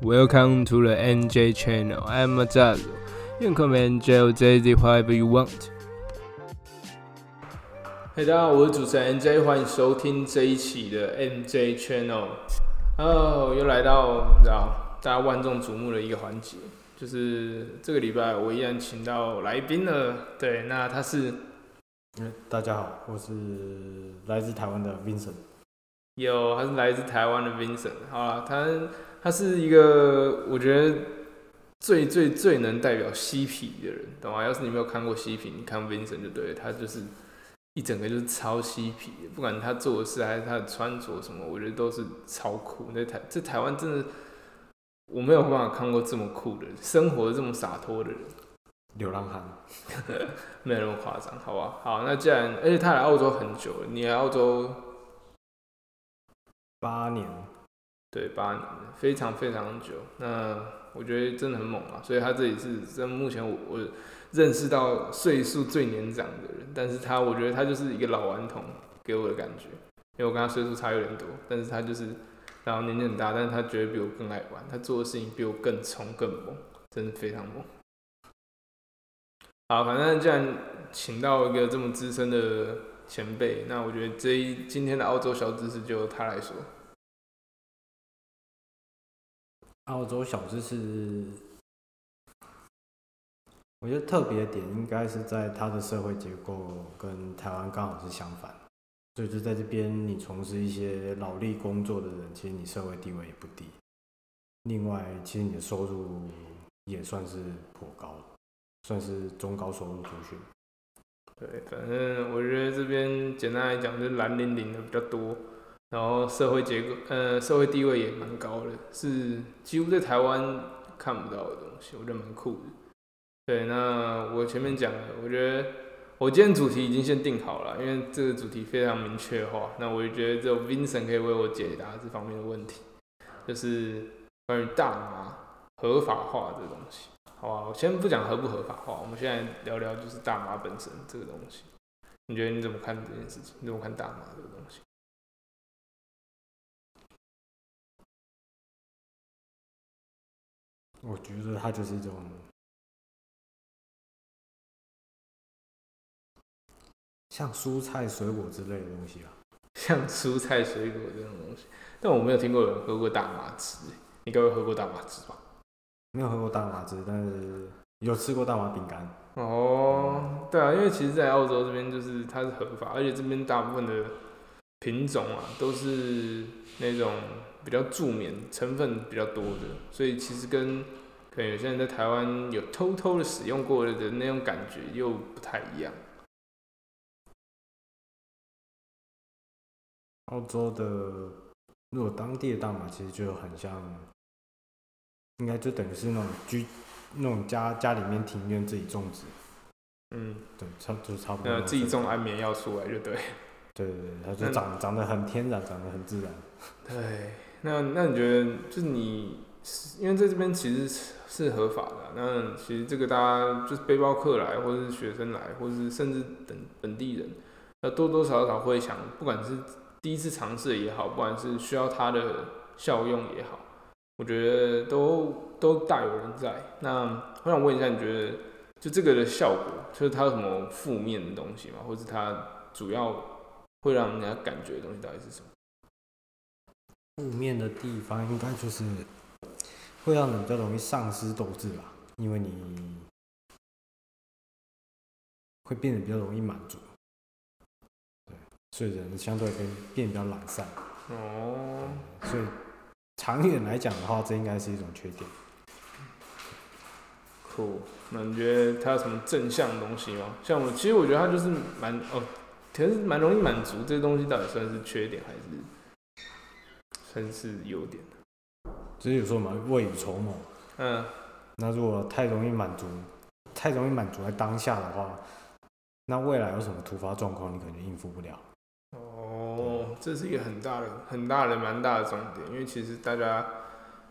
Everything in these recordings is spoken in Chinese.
Welcome to the NJ channel. I'm Mazal. You can call me NJ or JZ, whatever you want. 嘿，大家好，我是主持人 NJ，欢迎收听这一期的 NJ channel。哦，又来到你知道大家万众瞩目的一个环节，就是这个礼拜我依然请到来宾了。对，那他是嗯，大家好，我是来自台湾的 Vincent。有，他是来自台湾的 Vincent。好了，他他是一个我觉得最最最能代表嬉皮的人，懂吗？要是你没有看过嬉皮，你看 Vincent 就对了，他就是一整个就是超嬉皮，不管他做的事还是他的穿着什么，我觉得都是超酷。那台这台湾真的我没有办法看过这么酷的人，生活这么洒脱的人。流浪汉，没有那么夸张，好吧？好，那既然而且他来澳洲很久了，你来澳洲八年，对八年，非常非常久。那我觉得真的很猛啊，所以他这里是真目前我我认识到岁数最年长的人，但是他我觉得他就是一个老顽童给我的感觉，因为我跟他岁数差有点多，但是他就是然后年纪很大，但是他绝对比我更爱玩，他做的事情比我更冲更猛，真的非常猛。好，反正既然请到一个这么资深的前辈，那我觉得这一今天的澳洲小知识就由他来说。澳洲小知识，我觉得特别点应该是在它的社会结构跟台湾刚好是相反，所以就在这边你从事一些劳力工作的人，其实你社会地位也不低。另外，其实你的收入也算是颇高。算是中高收入族群。对，反正我觉得这边简单来讲，就是蓝领领的比较多，然后社会结构，呃，社会地位也蛮高的，是几乎在台湾看不到的东西，我觉得蛮酷的。对，那我前面讲了，我觉得我今天主题已经先定好了，因为这个主题非常明确化，那我就觉得只有 Vincent 可以为我解答这方面的问题，就是关于大麻合法化这东西。好吧，我先不讲合不合法化，我们现在聊聊就是大麻本身这个东西。你觉得你怎么看这件事情？你怎么看大麻这个东西？我觉得它就是一种像蔬菜、水果之类的东西啊。像蔬菜、水果这种东西，但我没有听过有人喝过大麻汁。你该会喝过大麻汁吧？没有喝过大麻汁，但是有吃过大麻饼干。哦，对啊，因为其实，在澳洲这边就是它是合法，而且这边大部分的品种啊都是那种比较助眠成分比较多的，所以其实跟可能有些人在台湾有偷偷的使用过的那种感觉又不太一样。澳洲的如果当地的大麻，其实就很像。应该就等于是那种居那种家家里面庭院自己种植，嗯，对，差就差不多。呃，自己种安眠药出来就对。对对对，它就长长得很天然，长得很自然。对，那那你觉得就是你，因为在这边其实是合法的，那其实这个大家就是背包客来，或者是学生来，或者是甚至本本地人，那多多少少会想，不管是第一次尝试也好，不管是需要它的效用也好。我觉得都都大有人在。那我想问一下，你觉得就这个的效果，就是它有什么负面的东西吗？或者它主要会让人家感觉的东西到底是什么？负面的地方应该就是会让人比较容易丧失斗志吧，因为你会变得比较容易满足，对，所以人相对会变比较懒散。哦，所以。长远来讲的话，这应该是一种缺点。酷，那你觉得它有什么正向的东西吗？像我，其实我觉得它就是蛮哦，其实蛮容易满足。这些东西到底算是缺点还是算是优点？只是有时候嘛，未雨绸缪。嗯。那如果太容易满足，太容易满足在当下的话，那未来有什么突发状况，你可能应付不了。哦，这是一个很大的、很大的、蛮大的重点，因为其实大家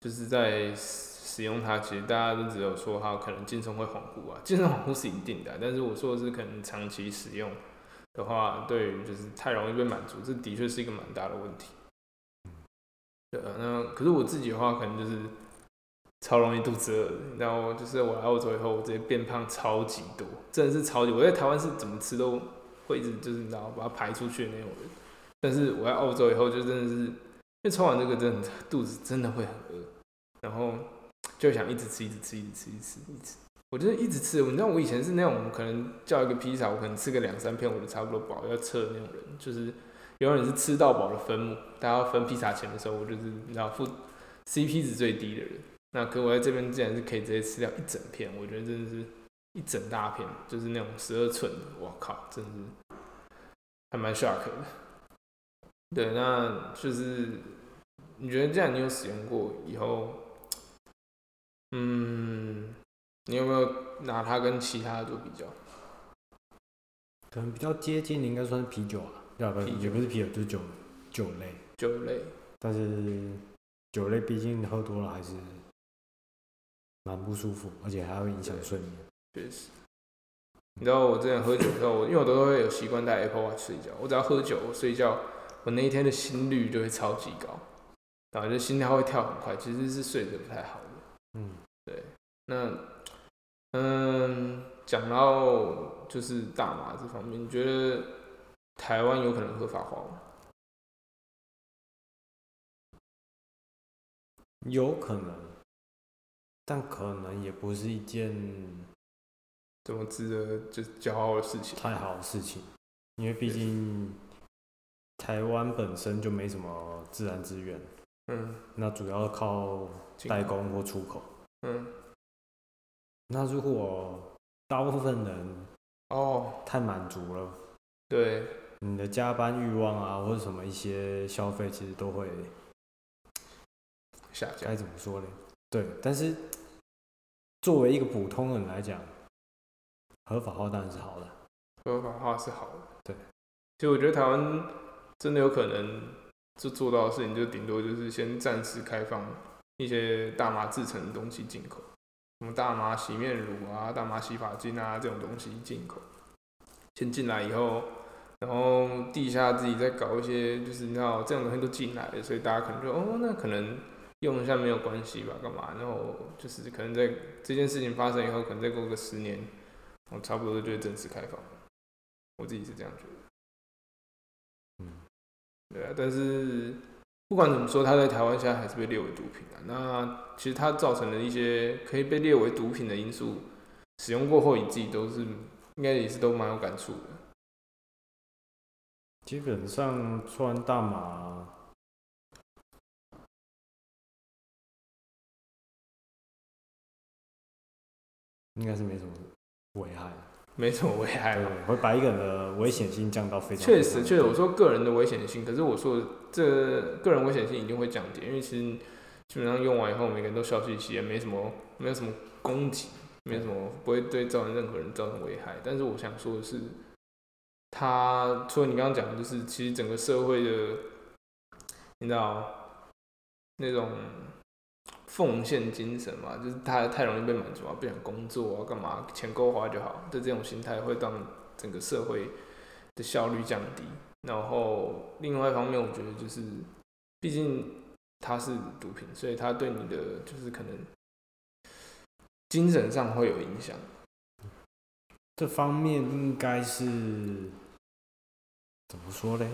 就是在使用它，其实大家都只有说它可能精神会恍惚啊，精神恍惚是一定的，但是我说的是可能长期使用的话，对于就是太容易被满足，这的确是一个蛮大的问题。对啊，那可是我自己的话，可能就是超容易肚子饿的。然后就是我来澳洲以后，我直接变胖超级多，真的是超级。我在台湾是怎么吃都会一直就是你知道把它排出去的那种人，但是我在澳洲以后就真的是，因为抽完这个真的肚子真的会很饿，然后就想一直吃，一直吃，一直吃，一直吃，一直。我就是一直吃，你知道我以前是那种可能叫一个披萨，我可能吃个两三片我就差不多饱要撤的那种人，就是有人是吃到饱的分母，大家分披萨钱的时候，我就是你知道付 CP 值最低的人。那可我在这边竟然是可以直接吃掉一整片，我觉得真的是一整大片，就是那种十二寸的，我靠，真的是还蛮 shock 的。对，那就是你觉得这样你有使用过以后，嗯？你有没有拿它跟其他的做比较？可能比较接近的应该算是啤酒啊，也不是啤酒，就是酒酒类。酒类。但是酒类毕竟喝多了还是蛮不舒服，而且还会影响睡眠。确实。你知道我之前喝酒的时候，因为我都会有习惯带 Apple Watch 睡觉。我只要喝酒我睡觉，我那一天的心率就会超级高，然后就心跳会跳很快，其实是睡得不太好的。嗯，对。那。嗯，讲到就是大麻这方面，你觉得台湾有可能合法化吗？有可能，但可能也不是一件怎么值得就骄傲的事情。太好的事情，因为毕竟台湾本身就没什么自然资源，嗯，那主要靠代工或出口，嗯。那如果大部分人哦。太满足了，对你的加班欲望啊，或者什么一些消费，其实都会下降。该怎么说呢？对，但是作为一个普通人来讲，合法化当然是好的。合法化是好的。对，其实我觉得台湾真的有可能就做到的事情，就顶多就是先暂时开放一些大麻制成的东西进口。什么大麻洗面乳啊、大麻洗发精啊这种东西进口，先进来以后，然后地下自己再搞一些，就是你知道这种东西都进来了，所以大家可能就哦，那可能用一下没有关系吧，干嘛？然后就是可能在这件事情发生以后，可能再过个十年，我差不多就会正式开放。我自己是这样觉得。嗯，对啊，但是。不管怎么说，它在台湾现在还是被列为毒品啊。那其实它造成的一些可以被列为毒品的因素，使用过后你自己都是应该也是都蛮有感触的。基本上抽完大码，应该是没什么危害。没什么危害，对，会把一个人的危险性降到非常。确实，确实，我说个人的危险性，可是我说这个人危险性一定会降低，因为其实基本上用完以后，每个人都笑嘻嘻，也没什么，没有什么攻击，没什么不会对造成任何人造成危害。但是我想说的是，他除了你刚刚讲的，就是其实整个社会的，你知道那种。奉献精神嘛，就是他太容易被满足啊，不想工作啊，干嘛钱够花就好，的这种心态会让整个社会的效率降低。然后另外一方面，我觉得就是，毕竟它是毒品，所以它对你的就是可能精神上会有影响。这方面应该是怎么说嘞？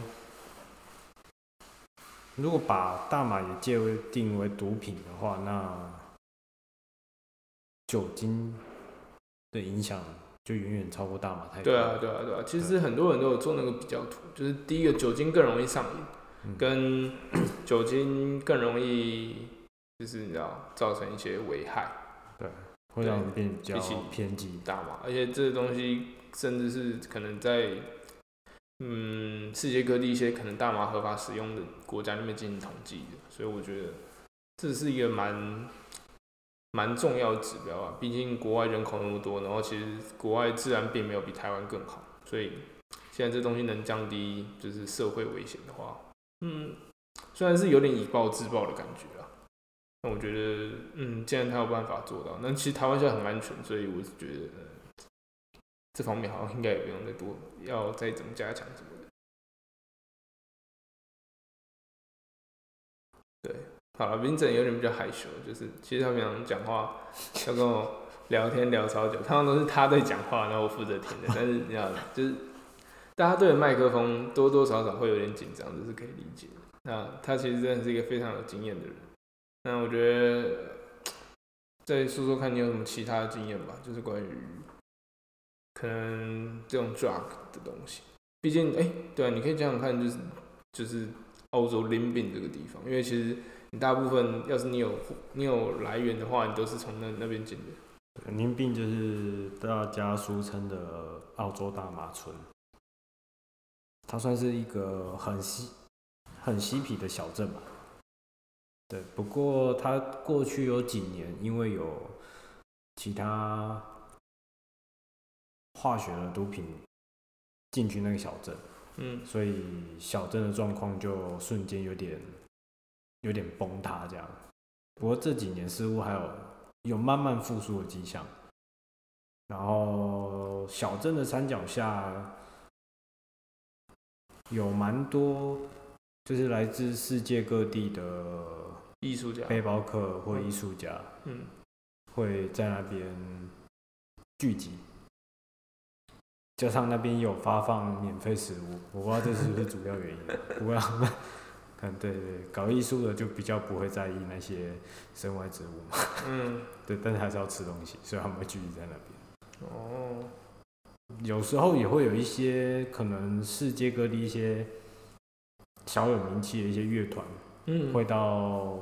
如果把大麻也界定为毒品的话，那酒精的影响就远远超过大麻太多。对啊，对啊，对啊。其实很多人都有做那个比较图，就是第一个酒精更容易上瘾，跟 酒精更容易就是你知道造成一些危害。对，会让人变比较偏激。大麻，而且这个东西甚至是可能在。嗯，世界各地一些可能大麻合法使用的国家那边进行统计的，所以我觉得这是一个蛮蛮重要的指标啊。毕竟国外人口那么多，然后其实国外治安并没有比台湾更好，所以现在这东西能降低就是社会危险的话，嗯，虽然是有点以暴制暴的感觉啊，那我觉得，嗯，既然他有办法做到，那其实台湾现在很安全，所以我是觉得。这方面好像应该也不用再多，要再怎么加强什么的。对，好了林整有点比较害羞，就是其实他平常讲话要跟我聊天聊超久，通常都是他在讲话，然后我负责听的。但是你知道，就是大家对麦克风多多少少会有点紧张，这是可以理解。那他其实真的是一个非常有经验的人。那我觉得再说说看你有什么其他的经验吧，就是关于可能这种 drug 的东西。毕竟，哎、对啊，你可以想想看，就是就是澳洲林宾这个地方，因为其实你大部分要是你有你有来源的话，你都是从那那边进的。宁并就是大家俗称的澳洲大麻村，它算是一个很稀很嬉皮的小镇吧。对，不过它过去有几年因为有其他化学的毒品进去那个小镇，嗯。所以小镇的状况就瞬间有点有点崩塌这样。不过这几年似乎还有有慢慢复苏的迹象。然后小镇的山脚下有蛮多，就是来自世界各地的艺术家，背包客或艺术家嗯，会在那边聚集，加上那边有发放免费食物，我不知道这是不是主要原因。不过 他们，看对对，搞艺术的就比较不会在意那些身外之物嘛，嗯，对，但是还是要吃东西，所以他们会聚集在那边。哦，有时候也会有一些可能世界各地一些小有名气的一些乐团，嗯，会到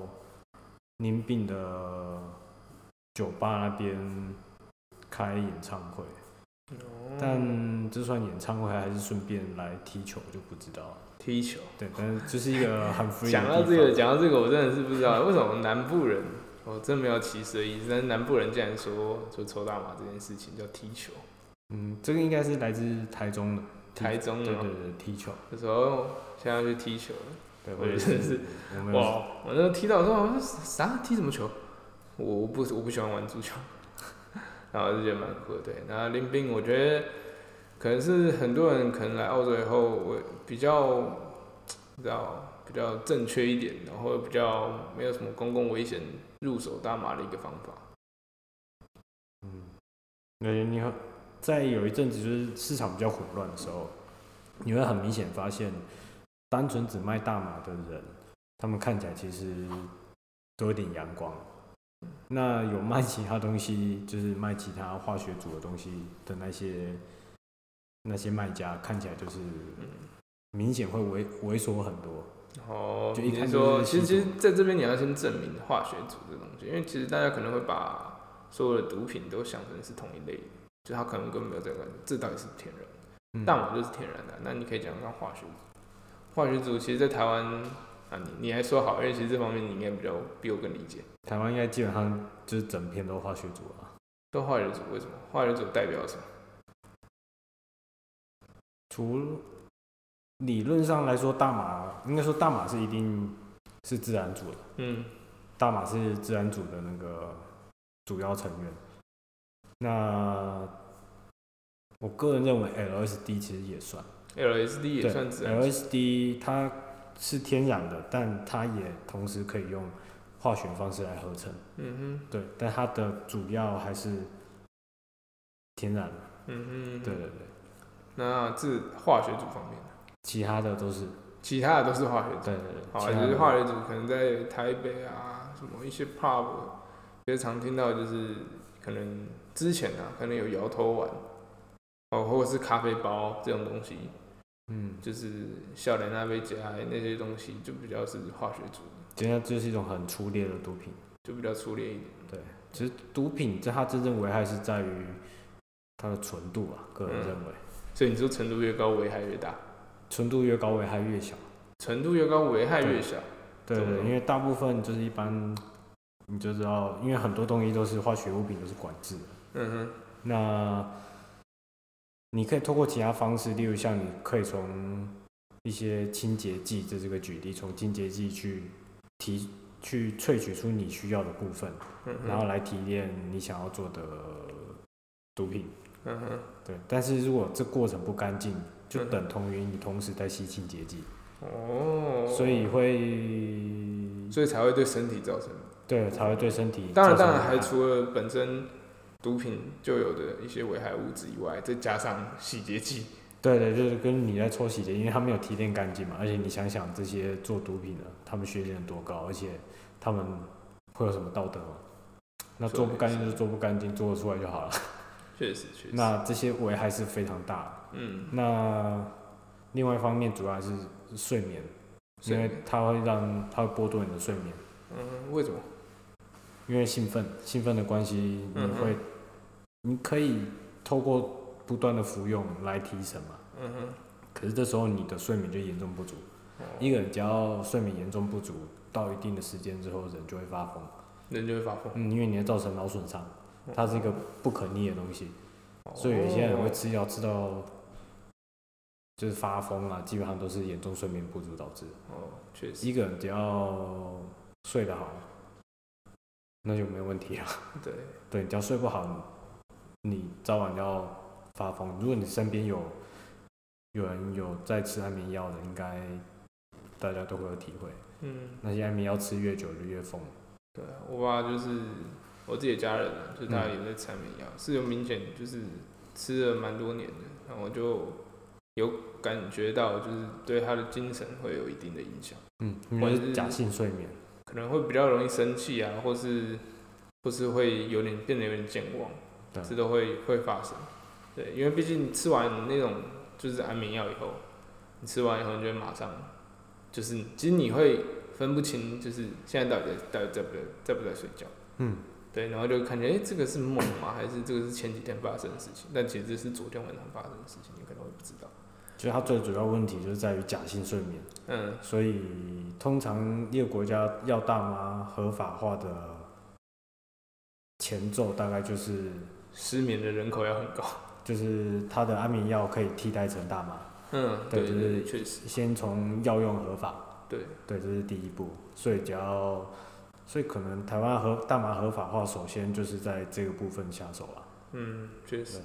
宁滨的酒吧那边开演唱会，哦但这算演唱会还是顺便来踢球就不知道。了。踢球。对，但是这是一个很 free 讲到这个，讲到这个，我真的是不知道为什么南部人，我真没有歧视的意思，但是南部人竟然说说抽大麻这件事情叫踢球，嗯，这个应该是来自台中的，台中的，对对对，踢球，有时候现在要去踢球。了，对，我或者觉得是哇，我那时候踢到说啥？踢什么球？我我不我不喜欢玩足球，然后就觉得蛮酷的。对，然后林斌，我觉得可能是很多人可能来澳洲以后，我比较你知道比较正确一点，然后比较没有什么公共危险入手大麻的一个方法。嗯，那，你很在有一阵子就是市场比较混乱的时候，你会很明显发现，单纯只卖大麻的人，他们看起来其实都有点阳光。那有卖其他东西，就是卖其他化学组的东西的那些那些卖家，看起来就是嗯，明显会猥猥琐很多。哦，就一看你是说，其实其实在这边你要先证明化学组这东西，因为其实大家可能会把所有的毒品都想成是同一类，就它可能根本没有这个，这到底是天然的。嗯大麻就是天然的，那你可以讲讲化学组。化学组其实，在台湾啊，你你还说好，因为其实这方面你应该比较比我更理解。台湾应该基本上就是整片都化学组啊，都化学组为什么？化学组代表什么？除理论上来说，大麻应该说大麻是一定是自然组的，嗯大麻是自然组的那个主要成员。那我个人认为 LSD 其实也算，，LSD 也算自然组。，LSD 它是天然的，但它也同时可以用化学方式来合成，嗯哼。对，但它的主要还是天然的，嗯哼，对对对，那这化学组方面呢，其他的都是，其他的都是化学组。对对对，好，其他的就是化学组可能在台北啊，什么一些 pub，比较常听到就是可能之前啊，可能有摇头丸，哦，或者是咖啡包这种东西，嗯，就是笑脸那杯加那些东西，就比较是化学组的，今天这是一种很粗劣的毒品。就比较粗劣一点。对其实毒品在它真正危害是在于它的纯度啊，个人嗯认为，所以你说纯度越高，危害越大，纯度越高危害越小。纯度越高，危害越小。对对，因为大部分就是一般你就知道，因为很多东西都是化学物品都是管制的。嗯哼，那你可以透过其他方式，例如像你可以从一些清洁剂，这是个举例，从清洁剂去提去萃取出你需要的部分，嗯，然后来提炼你想要做的毒品。嗯哼，对，但是如果这过程不干净，就嗯等同于你同时在吸清洁剂。哦，所以会所以才会对身体造成。对才会对身体当然，造成当然还除了本身毒品就有的一些危害物质以外，再加上洗洁剂，对对，就是跟你在搓洗洁，因为他没有提炼干净嘛，而且你想想这些做毒品的，他们学历多高，而且他们会有什么道德吗？那做不干净就是做不干净，做得出来就好了。确实确实。那这些危害是非常大的。嗯，那另外一方面主要还是睡眠，因为它会让它会剥夺你的睡眠，嗯，为什么？因为兴奋兴奋的关系，你会你可以透过不断的服用来提神嘛。嗯哼，可是这时候你的睡眠就严重不足。哦一个人只要睡眠严重不足，到一定的时间之后，人就会发疯。人就会发疯。嗯，因为你会造成脑损伤，它是一个不可逆的东西，哦所以有些人会吃药吃到就是发疯啊，基本上都是严重睡眠不足导致的。哦，确实，一个人只要睡得好，那就没问题了。对，对，你只要睡不好，你早晚要发疯。如果你身边有有人有在吃安眠药的，应该大家都会有体会。嗯，那些安眠药吃越久就越疯。对啊，我爸就是我自己的家人啊，就是他嗯也在吃安眠药，是有明显就是吃了蛮多年的，然后就有感觉到就是对他的精神会有一定的影响，嗯，或者是假性睡眠。可能会比较容易生气啊，或是或是会有点变得有点健忘，对这都会会发生。对，因为毕竟你吃完那种就是安眠药以后，你吃完以后你就会马上就是其实你会分不清，就是现在到底在到底在不在在不在睡觉。嗯，对，然后就看见，哎、这个是梦吗？还是这个是前几天发生的事情？但其实这是昨天晚上发生的事情，你可能会不知道。就是它最主要问题就是在于假性睡眠。嗯，所以通常一个国家要大麻合法化的前奏，大概就是失眠的人口要很高。就是它的安眠药可以替代成大麻，嗯，对就是确实，先从药用合法，对，对，这是第一步。所以只要，所以可能台湾合大麻合法化，首先就是在这个部分下手了。嗯，确实。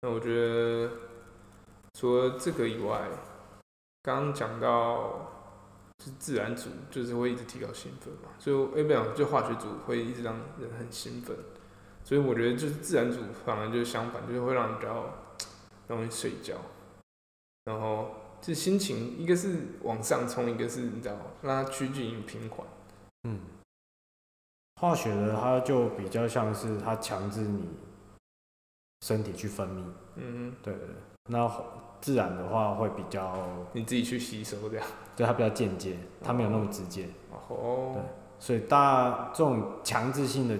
那我觉得除了这个以外，刚刚讲到就是自然组，就是会一直提高兴奋嘛，所以我诶不讲，就化学组会一直让人很兴奋，所以我觉得就是自然组反而就是相反，就是会让人比较容易睡觉，然后这心情一个是往上冲，一个是你知道让它趋近于平缓，嗯，化学的它就比较像是它强制你身体去分泌，嗯对对对。那自然的话会比较，你自己去吸收这样，对它比较间接，它没有那么直接，哦，对所以大这种强制性的，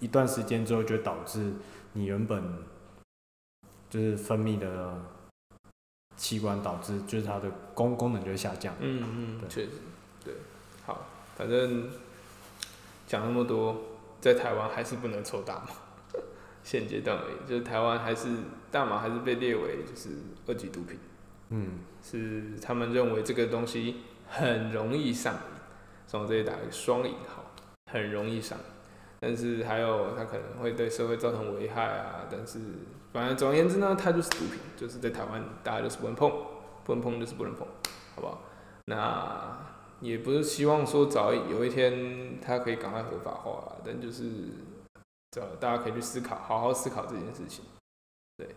一段时间之后就会导致你原本就是分泌的器官导致就是它的功功能就会下降。嗯嗯，对。确实，对，好，反正讲那么多，在台湾还是不能抽大麻，现阶段而已，就是台湾还是大麻还是被列为就是二级毒品，嗯，是他们认为这个东西很容易上瘾，所以我这里打一个双引号，很容易上瘾，但是还有它可能会对社会造成危害啊，但是反正总而言之呢，它就是毒品，就是在台湾大家就是不能碰，不能碰就是不能碰，好不好？那也不是希望说早有一天它可以赶快合法化，但就是这大家可以去思考，好好思考这件事情。对，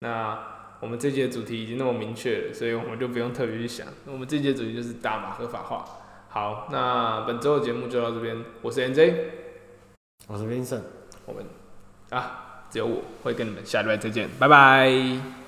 那我们这节主题已经那么明确了，所以我们就不用特别去想。我们这节主题就是大麻合法化。好，那本周的节目就到这边，我是 NJ，我是 Vincent。我们啊，只有我会跟你们下礼拜再见，拜拜。